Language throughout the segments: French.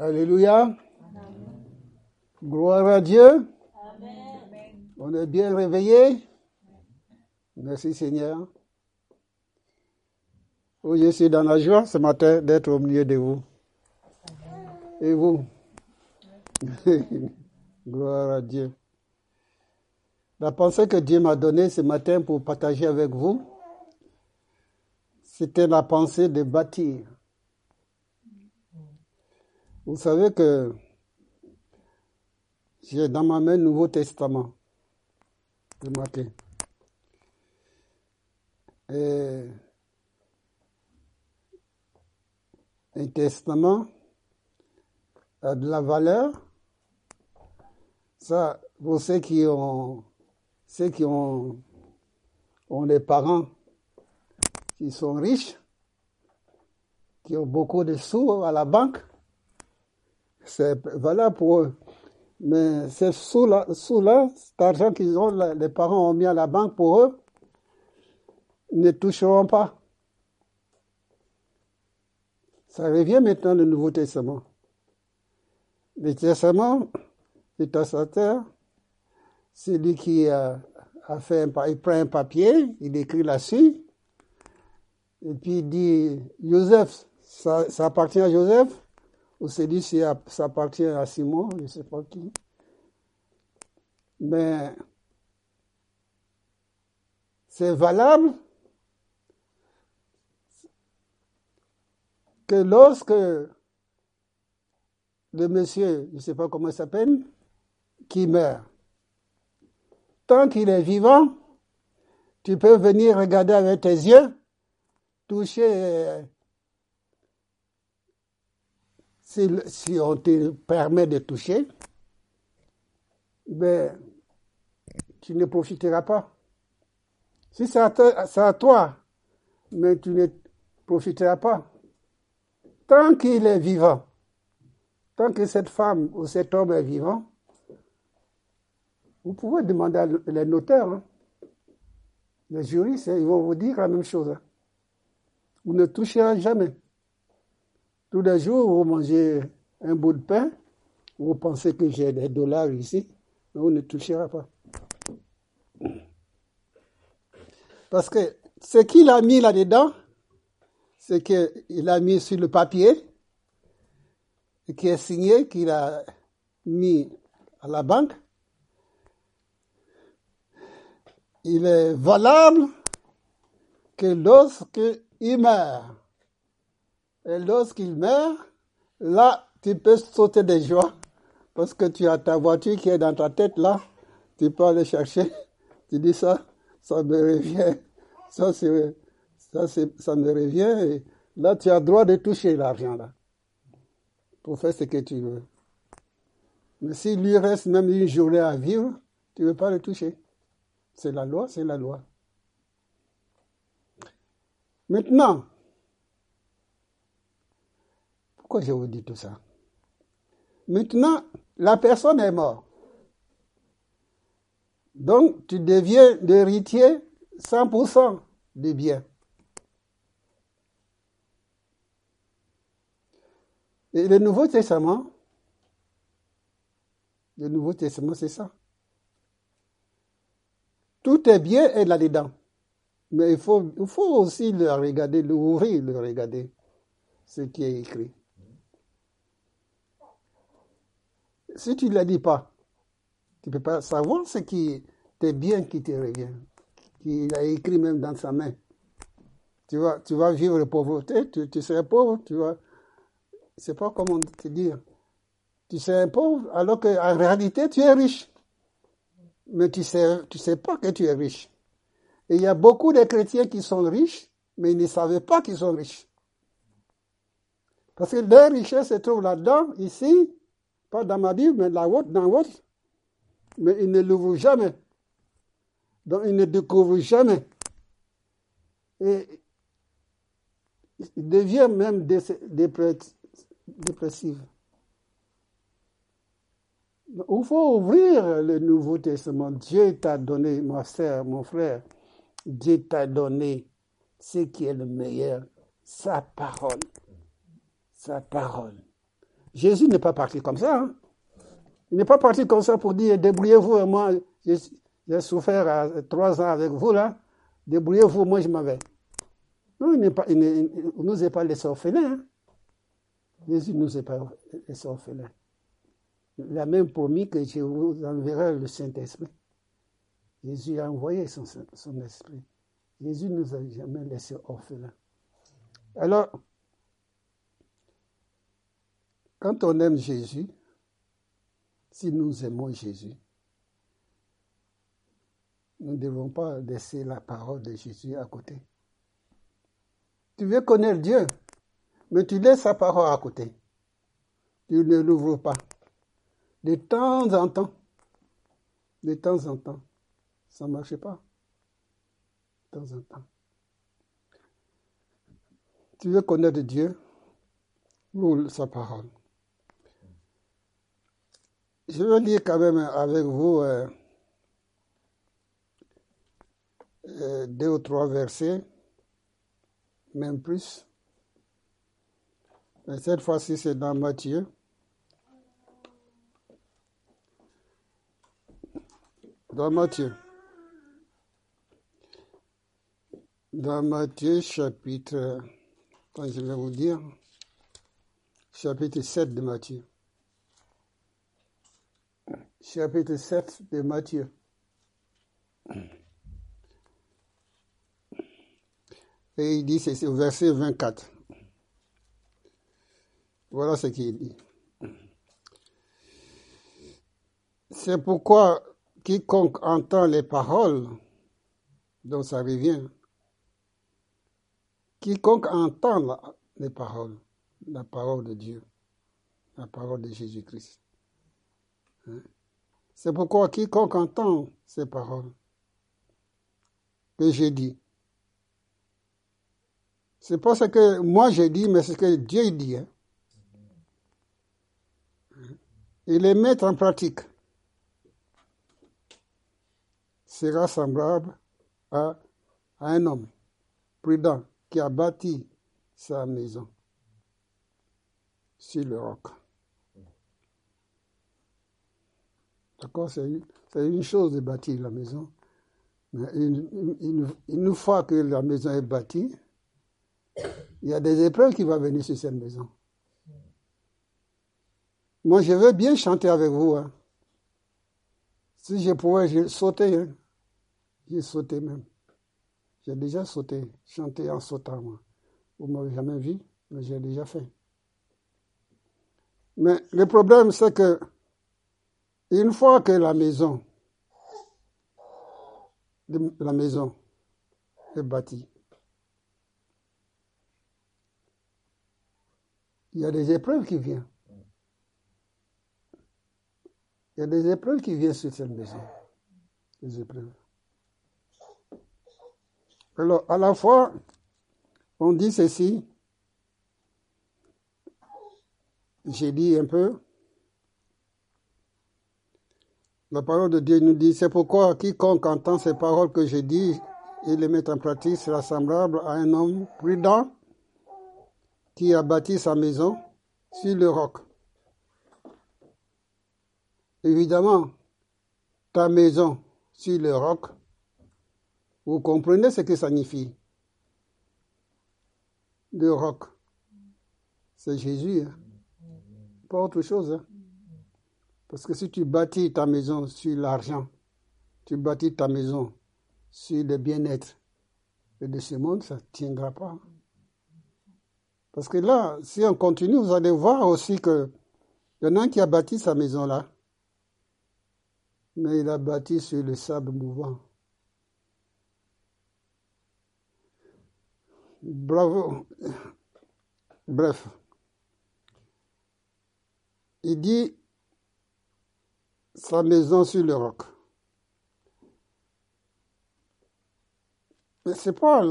Alléluia. Gloire à Dieu. On est bien réveillé. Merci Seigneur. Oui, je suis dans la joie ce matin d'être au milieu de vous. Et vous? Gloire à Dieu. La pensée que Dieu m'a donnée ce matin pour partager avec vous, c'était la pensée de bâtir. Vous savez que j'ai dans ma main le Nouveau Testament. Remarquez. Et un testament a de la valeur. Ça, pour ceux qui ont, ceux qui ont, ont des parents qui sont riches, qui ont beaucoup de sous à la banque, c'est valable pour eux. Mais ces sous-là, sous -là, cet argent qu'ils ont, les parents ont mis à la banque pour eux, ne toucheront pas. Ça revient maintenant le Nouveau Testament. Le Testament, le testateur, c'est lui qui a, a fait un, il prend un papier, il écrit là-dessus, et puis il dit, Joseph, ça appartient à Joseph, ou c'est dit ça appartient à Simon, je ne sais pas qui. Mais c'est valable que lorsque le monsieur, je ne sais pas comment il s'appelle, qui meurt, tant qu'il est vivant, tu peux venir regarder avec tes yeux, toucher, si, on te permet de toucher, ben, tu ne profiteras pas. Si c'est à, à, toi, mais tu ne profiteras pas. Tant qu'il est vivant, tant que cette femme ou cet homme est vivant, vous pouvez demander les notaires, hein. les juristes, ils vont vous dire la même chose. Hein. Vous ne toucherez jamais. Tous les jours, vous mangez un bout de pain, vous pensez que j'ai des dollars ici, mais vous ne toucherez pas. Parce que ce qu'il a mis là-dedans, c'est qu'il a mis sur le papier, qui est signé, qu'il a mis à la banque. Il est valable que lorsqu'il meurt, et lorsqu'il meurt, là, tu peux sauter de joie, parce que tu as ta voiture qui est dans ta tête là, tu peux aller chercher, tu dis ça, ça me revient, ça ça, ça me revient. Et là, tu as droit de toucher l'argent là. Pour faire ce que tu veux. Mais s'il lui reste même une journée à vivre, tu ne veux pas le toucher. C'est la loi, c'est la loi. Maintenant, pourquoi je vous dis tout ça? Maintenant, la personne est morte. Donc, tu deviens l'héritier 100% du bien. Et le Nouveau Testament, le Nouveau Testament, c'est ça. Tout est bien et là-dedans. Mais il faut, il faut aussi le regarder, l'ouvrir, le regarder, ce qui est écrit. Si tu ne le dis pas, tu ne peux pas savoir ce qui est bien qui te revient, qu'il a écrit même dans sa main. Tu vas, tu vas vivre la pauvreté, tu, seras pauvre, tu vas sais pas comment te dire. Tu sais pauvre alors qu'en réalité tu es riche. Mais tu sais, tu sais pas que tu es riche. Et il y a beaucoup de chrétiens qui sont riches, mais ils ne savaient pas qu'ils sont riches. Parce que leur richesse se trouve là-dedans, ici, pas dans ma Bible, mais là dans votre. Mais ils ne l'ouvrent jamais. Donc ils ne découvrent jamais. Et ils deviennent même dépressive. Il faut ouvrir le Nouveau Testament. Dieu t'a donné, ma soeur, mon frère, Dieu t'a donné ce qui est le meilleur, sa parole. Sa parole. Jésus n'est pas parti comme ça. Hein. Il n'est pas parti comme ça pour dire débrouillez-vous, moi, j'ai souffert trois ans avec vous là, débrouillez-vous, moi je m'en vais. Non, il, ne nous est pas laissé orphelins. Hein. Jésus ne nous est pas laissé orphelins. Il a même promis que je vous enverrai le Saint-Esprit. Jésus a envoyé son, son esprit. Jésus ne nous a jamais laissé orphelins. Alors, quand on aime Jésus, si nous aimons Jésus, nous ne devons pas laisser la parole de Jésus à côté. Tu veux connaître Dieu, mais tu laisses sa parole à côté. Tu ne l'ouvres pas. De temps en temps, de temps en temps, ça ne marche pas. De temps en temps. Tu veux connaître Dieu, ouvre sa parole. Je veux lire quand même avec vous euh, euh, deux ou trois versets, même plus. Mais cette fois-ci, c'est dans Matthieu. Dans Matthieu. Dans Matthieu chapitre, je vais vous dire, chapitre 7 de Matthieu chapitre 7 de Matthieu. Et il dit, c'est au verset 24. Voilà ce qu'il dit. C'est pourquoi quiconque entend les paroles, dont ça revient, quiconque entend les paroles, la parole de Dieu, la parole de Jésus-Christ, hein, c'est pourquoi quiconque entend ces paroles que j'ai dit, c'est pas ce que moi j'ai dit, mais ce que Dieu dit. Hein. Et les mettre en pratique sera semblable à, à un homme prudent qui a bâti sa maison sur le roc. D'accord C'est une chose de bâtir la maison. Mais une, fois que la maison est bâtie, il y a des épreuves qui vont venir sur cette maison. Moi, je veux bien chanter avec vous. Hein. Si je pouvais, je sauter. Hein. J'ai sauté même. J'ai déjà sauté, chanté en sautant, moi. Vous ne m'avez jamais vu, mais j'ai déjà fait. Mais le problème, c'est que une fois que la maison, la maison est bâtie, il y a des épreuves qui viennent. Il y a des épreuves qui viennent sur cette maison. Des épreuves. Alors, à la fois, on dit ceci. J'ai dit un peu. La parole de Dieu nous dit, c'est pourquoi quiconque entend ces paroles que j'ai dit et les met en pratique sera semblable à un homme prudent qui a bâti sa maison sur le roc. Évidemment, ta maison sur le roc, vous comprenez ce que ça signifie. Le roc, c'est Jésus, hein. pas autre chose. Hein. Parce que si tu bâtis ta maison sur l'argent, tu bâtis ta maison sur le bien-être de ce monde, ça ne tiendra pas. Parce que là, si on continue, vous allez voir aussi que y en a un qui a bâti sa maison là, mais il a bâti sur le sable mouvant. Bravo. Bref. Il dit, sa maison sur le roc. Mais ce n'est pas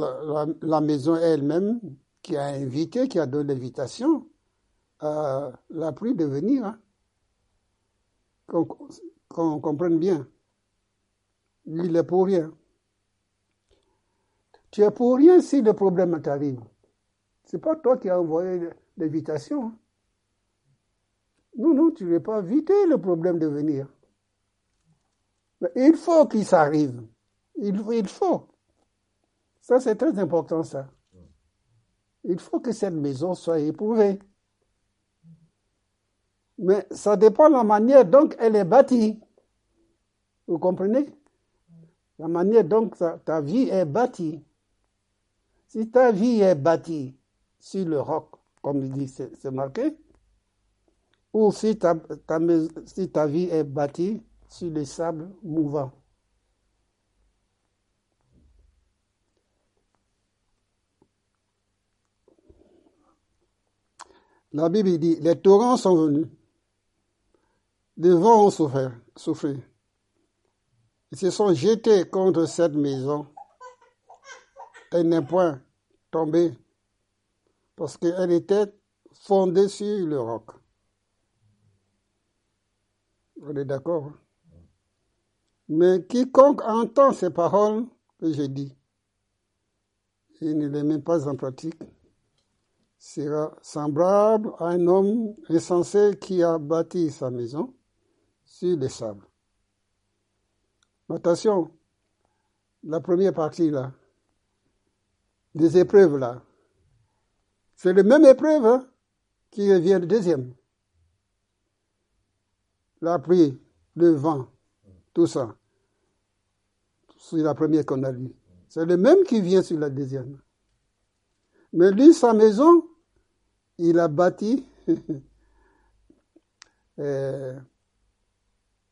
la, maison elle-même qui a invité, qui a donné l'invitation à la pluie de venir. Hein. Qu'on comprenne bien. Il est pour rien. Tu es pour rien si le problème t'arrive. Ce n'est pas toi qui as envoyé l'invitation. Hein. Non, non, tu ne veux pas éviter le problème de venir. Mais il faut qu'il s'arrive. Il, faut. Ça, c'est très important, ça. Il faut que cette maison soit éprouvée. Mais ça dépend de la manière dont elle est bâtie. Vous comprenez? La manière dont ta, vie est bâtie. Si ta vie est bâtie sur le roc, comme dit, c'est marqué, ou si ta, vie est bâtie sur les sables mouvants. La Bible dit, les torrents sont venus, les vents ont souffert, souffert. Ils se sont jetés contre cette maison. Elle n'est point tombée parce qu'elle était fondée sur le roc. On est d'accord hein? Mais quiconque entend ces paroles que j'ai dit et ne les met pas en pratique sera semblable à un homme insensé qui a bâti sa maison sur les sables. Attention, la première partie là, des épreuves là, c'est la même épreuve hein, qui revient le deuxième. La pluie, le vent, tout ça. C'est la première qu'on a lue. C'est le même qui vient sur la deuxième. Mais lui, sa maison, il a bâti, euh,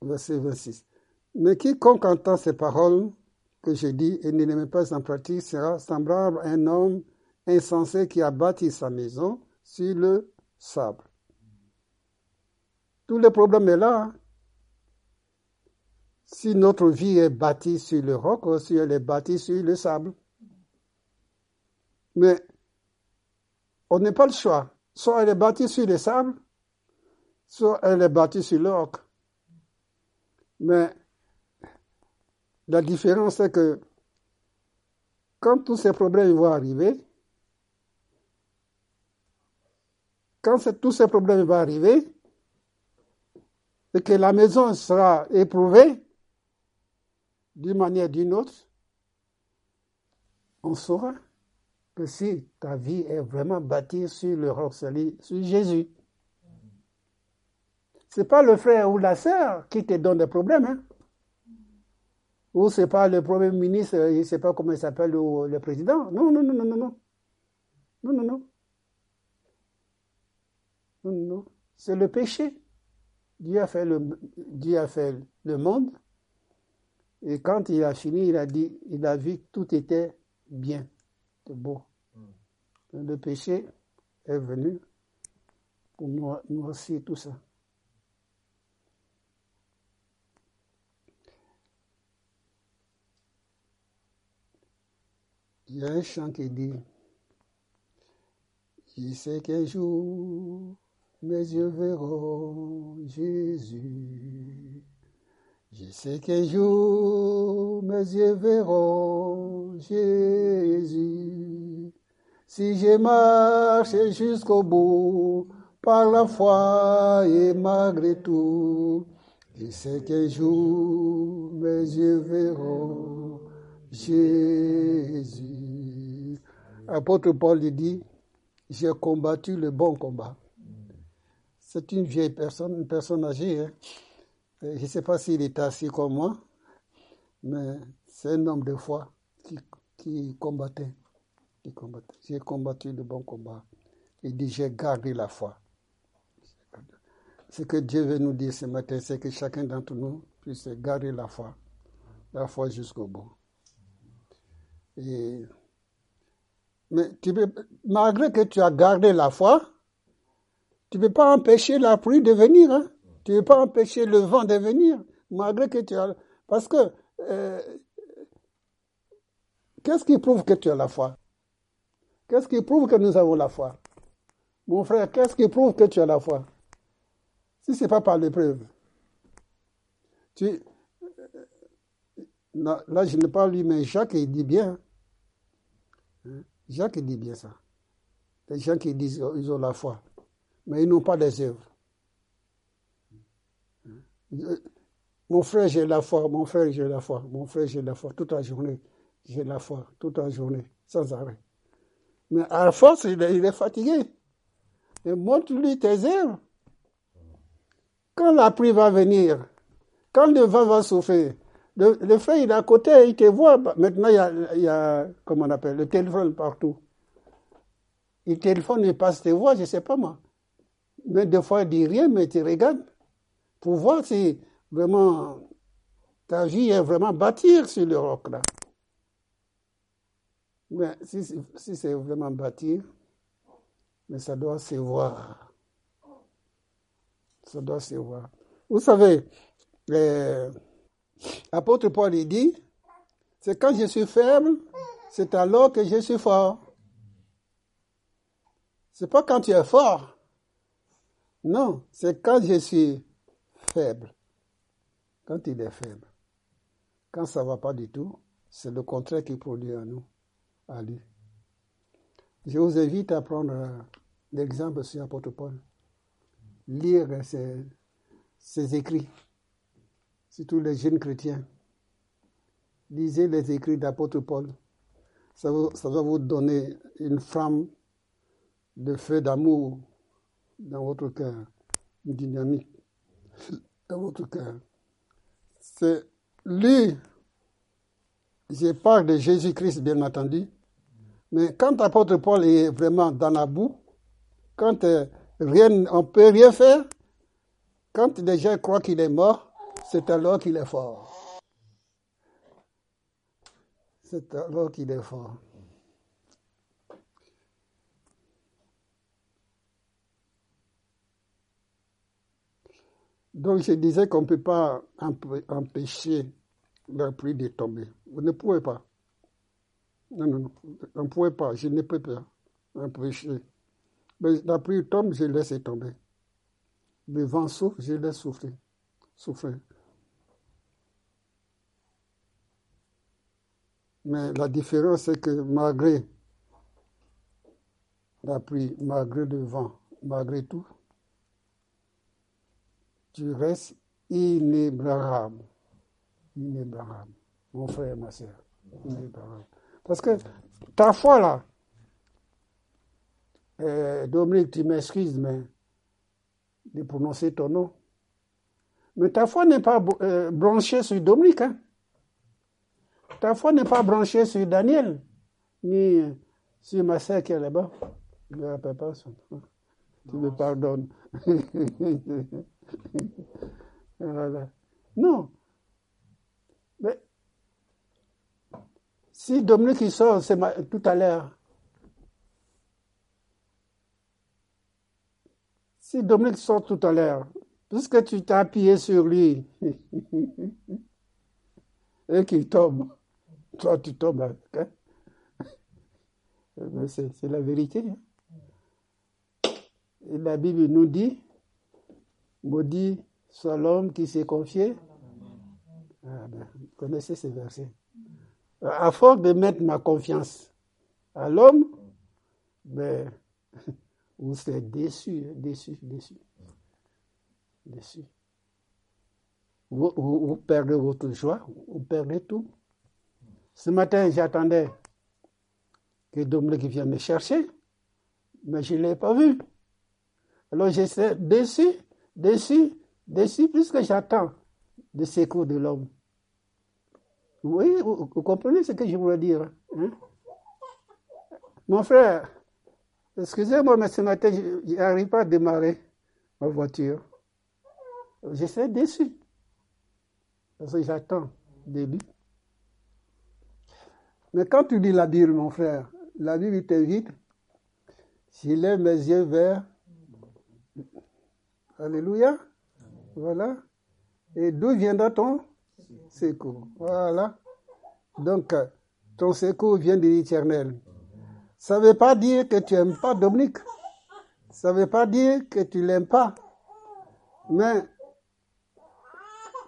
verset 26. Mais quiconque entend ces paroles que j'ai dit et ne les met pas en pratique sera semblable à un homme insensé qui a bâti sa maison sur le sable. Tout le problème est là. Si notre vie est bâtie sur le roc ou si elle est bâtie sur le sable. Mais on n'a pas le choix. Soit elle est bâtie sur le sable, soit elle est bâtie sur le roc. Mais la différence c'est que quand tous ces problèmes vont arriver, quand tous ces problèmes vont arriver, que la maison sera éprouvée d'une manière ou d'une autre, on saura que si ta vie est vraiment bâtie sur le roc sur Jésus. Ce n'est pas le frère ou la sœur qui te donne des problèmes. Hein? Ou ce n'est pas le premier ministre, je ne sais pas comment il s'appelle, ou le président. Non, non, non, non, non, non. Non, non, non. Non, non. C'est le péché. Dieu a fait le, Dieu a fait le monde. Et quand il a fini, il a dit, il a vu que tout était bien, c'était beau. Le péché est venu pour noircir tout ça. Il y a un chant qui dit Je sais qu'un jour mes yeux verront Jésus. Je sais qu'un jour mes yeux verront Jésus. Si je marche jusqu'au bout, par la foi et malgré tout, je sais qu'un jour mes yeux verront Jésus. Apôtre Paul dit, j'ai combattu le bon combat. C'est une vieille personne, une personne âgée. Hein. Je ne sais pas s'il est assis comme moi, mais c'est un homme de foi qui, qui combattait. Qui combattait. J'ai combattu le bon combat. Il dit, j'ai gardé la foi. Ce que Dieu veut nous dire ce matin, c'est que chacun d'entre nous puisse garder la foi. La foi jusqu'au bout. Et, mais tu malgré que tu as gardé la foi, tu ne peux pas empêcher la pluie de venir. Hein? Tu ne peux pas empêcher le vent de venir. Malgré que tu as. Parce que. Euh, qu'est-ce qui prouve que tu as la foi? Qu'est-ce qui prouve que nous avons la foi? Mon frère, qu'est-ce qui prouve que tu as la foi? Si ce n'est pas par l'épreuve. Tu, là, je ne parle lui, mais Jacques, il dit bien. Hein? Jacques, il dit bien ça. Les gens qui disent qu'ils ont la foi mais ils n'ont pas des œuvres. Mon frère, j'ai la foi, mon frère, j'ai la foi, mon frère, j'ai la foi, toute la journée, j'ai la foi, toute la journée, sans arrêt. Mais à force, il est, fatigué. Montre-lui tes œuvres. Quand la pluie va venir, quand le vent va souffler, le, frère, il est à côté, il te voit. Maintenant, il y a, il y a comment on appelle, le téléphone partout. Il téléphone, il passe tes voix, je ne sais pas moi. Mais des fois, il dit rien, mais tu regardes pour voir si vraiment ta vie est vraiment bâtir sur le roc là. Mais si, si c'est vraiment bâtir, mais ça doit se voir. Ça doit se voir. Vous savez, l'apôtre Paul dit, c'est quand je suis faible, c'est alors que je suis fort. C'est pas quand tu es fort. Non, c'est quand je suis faible. Quand il est faible. Quand ça ne va pas du tout, c'est le contraire qui produit à nous, à lui. Je vous invite à prendre euh, l'exemple sur l'apôtre Paul. Lire ses, ses écrits, surtout les jeunes chrétiens. Lisez les écrits d'apôtre Paul. Ça, ça va vous donner une flamme de feu d'amour dans votre cœur, une dynamique dans votre cœur. C'est lui, je parle de Jésus-Christ bien entendu, mais quand l'apôtre Paul est vraiment dans la boue, quand euh, rien, on ne peut rien faire, quand les gens croient qu'il est mort, c'est alors qu'il est fort. C'est alors qu'il est fort. Donc je disais qu'on ne peut pas empêcher la pluie de tomber. Vous ne pouvez pas. Non, non, non. On ne pouvait pas. Je ne peux pas empêcher. Mais la pluie tombe, je laisse tomber. Le vent souffle, je laisse souffler. souffler. Mais la différence, c'est que malgré la pluie, malgré le vent, malgré tout, tu restes inébranlable. Inébranlable. Mon frère et ma soeur. Inébranlable. Parce que ta foi là, euh, Dominique, tu m'excuses, mais de prononcer ton nom. Mais ta foi n'est pas euh, branchée sur Dominique. Hein? Ta foi n'est pas branchée sur Daniel, ni sur ma soeur qui est là-bas. Je ne pas son. Tu me pardonnes. Non. Mais si Dominique sort c'est tout à l'heure, si Dominique sort tout à l'heure, puisque tu t'es appuyé sur lui et qu'il tombe, toi tu tombes. Hein? C'est la vérité. Hein. Et la Bible nous dit, maudit soit l'homme qui s'est confié. Ah ben, vous connaissez ces versets. À force de mettre ma confiance à l'homme, ben, vous serez déçu, déçu, déçu. Déçu. Vous, vous, perdez votre joie, vous perdez tout. Ce matin, j'attendais que Dominique vienne me chercher, mais je ne l'ai pas vu. Alors j'étais déçu, déçu, déçu, puisque j'attends le secours de l'homme. Oui, vous, comprenez ce que je voulais dire hein? Mon frère, excusez-moi, mais ce matin, je n'arrive pas à démarrer ma voiture. Je suis déçu. Parce que j'attends de lui. Mais quand tu lis la Bible, mon frère, la Bible t'invite, je lève mes yeux vers Alléluia. Voilà. Et d'où viendra ton secours? Voilà. Donc, ton secours vient de l'éternel. Ça ne veut pas dire que tu n'aimes pas Dominique. Ça ne veut pas dire que tu ne l'aimes pas. Mais,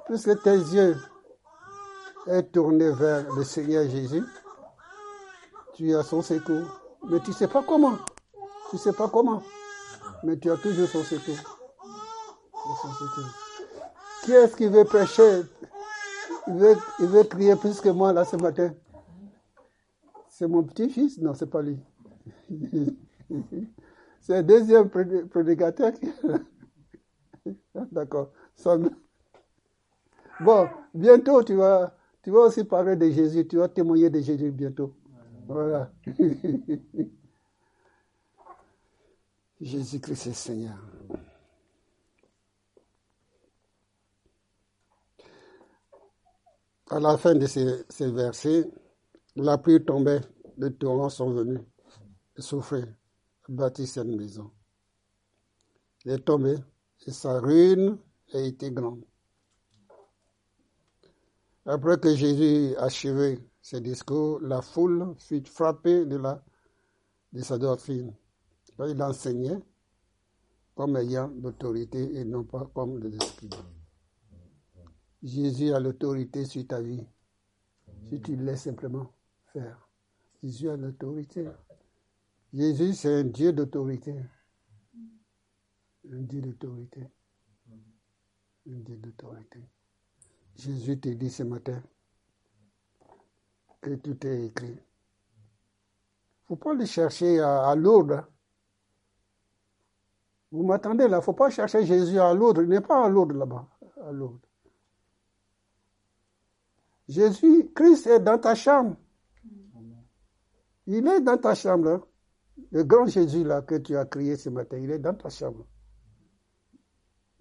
puisque tes yeux sont tournés vers le Seigneur Jésus, tu as son secours. Mais tu ne sais pas comment. Tu ne sais pas comment. Mais tu as toujours son secours. Qui est-ce qui veut prêcher? Il veut, il veut crier plus que moi là ce matin. C'est mon petit-fils? Non, c'est pas lui. c'est le deuxième prédicateur. D'accord. Bon, bientôt tu vas, tu vas aussi parler de Jésus, tu vas témoigner de Jésus bientôt. Voilà. Jésus-Christ est Seigneur. À la fin de ces, versets, la pluie tombait, les torrents sont venus, souffraient, bâtit cette maison. Il est tombé et sa ruine a été grande. Après que Jésus achevé ses discours, la foule fut frappée de, sa doctrine. Il enseignait comme ayant l'autorité et non pas comme des esprits. Jésus a l'autorité sur ta vie. Si tu laisses simplement faire. Jésus a l'autorité. Jésus, c'est un Dieu d'autorité. Un Dieu d'autorité. Un Dieu d'autorité. Jésus te dit ce matin que tout est écrit. Il ne faut pas le chercher à, Lourdes. Vous m'attendez là, il ne faut pas chercher Jésus à Lourdes. Il n'est pas à Lourdes là-bas, à Lourdes. Jésus, Christ est dans ta chambre. Il est dans ta chambre. Le grand Jésus là que tu as crié ce matin, il est dans ta chambre.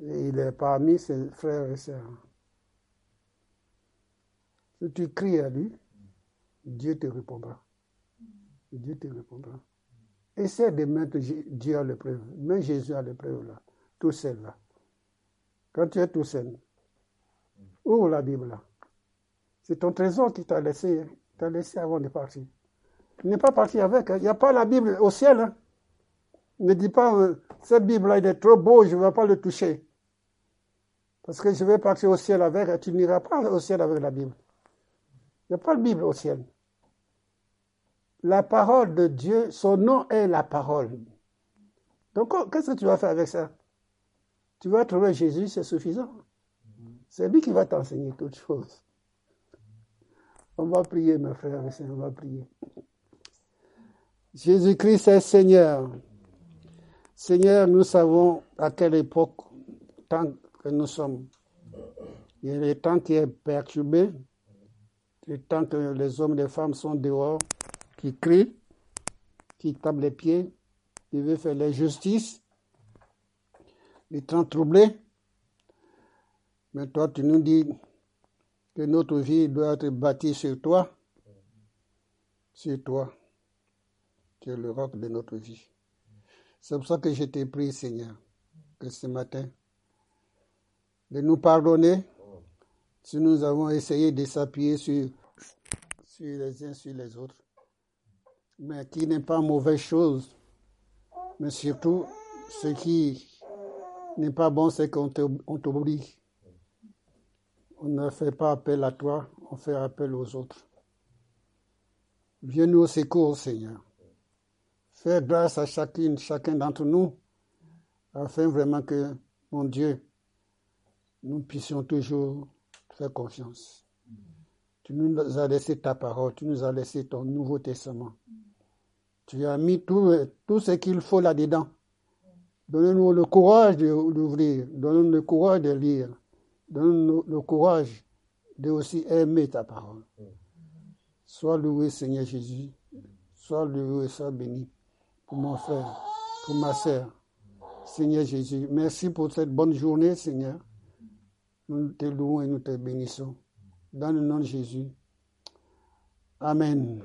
Et il est parmi ses frères et sœurs. Si tu cries à lui, Dieu te répondra. Dieu te répondra. Essaie de mettre Dieu à l'épreuve. Mets Jésus à l'épreuve là. Tout seul là. Quand tu es tout seul, ouvre la Bible là. C'est ton trésor qui t'a laissé, t'a laissé avant de partir. Tu n'es pas parti avec. Hein. Il n'y a pas la Bible au ciel. Hein. Ne dis pas, euh, cette Bible-là, il est trop beau, je ne vais pas le toucher. Parce que je vais partir au ciel avec, tu n'iras pas au ciel avec la Bible. Il n'y a pas de Bible au ciel. La parole de Dieu, son nom est la parole. Donc, qu'est-ce que tu vas faire avec ça? Tu vas trouver Jésus, c'est suffisant. C'est lui qui va t'enseigner toutes choses. On va prier, mes frères et sœurs, on va prier. Jésus-Christ est Seigneur. Seigneur, nous savons à quelle époque, tant que nous sommes. Il y a le temps qui est perturbé, le temps que les hommes et les femmes sont dehors, qui crient, qui tapent les pieds, qui veulent faire la justice, les temps troublés. Mais toi, tu nous dis, que notre vie doit être bâtie sur toi, sur toi. Tu es le roc de notre vie. C'est pour ça que je t'ai pris, Seigneur, que ce matin, de nous pardonner si nous avons essayé de s'appuyer sur, sur les uns sur les autres, mais qui n'est pas mauvaise chose. Mais surtout, ce qui n'est pas bon, c'est qu'on t'oublie on ne fait pas appel à toi, on fait appel aux autres. Viens nous au secours, Seigneur. Fais grâce à chacune, chacun d'entre nous, afin vraiment que, mon Dieu, nous puissions toujours faire confiance. Tu nous as laissé ta parole, tu nous as laissé ton Nouveau Testament. Tu as mis tout, tout ce qu'il faut là-dedans. Donne-nous le courage de l'ouvrir, donne-nous le courage de lire, Donne-nous le courage de aussi aimer ta parole. Sois loué, Seigneur Jésus. Sois loué et sois béni pour mon frère, pour ma sœur. Seigneur Jésus, merci pour cette bonne journée, Seigneur. Nous te louons et nous te bénissons. Dans le nom de Jésus. Amen.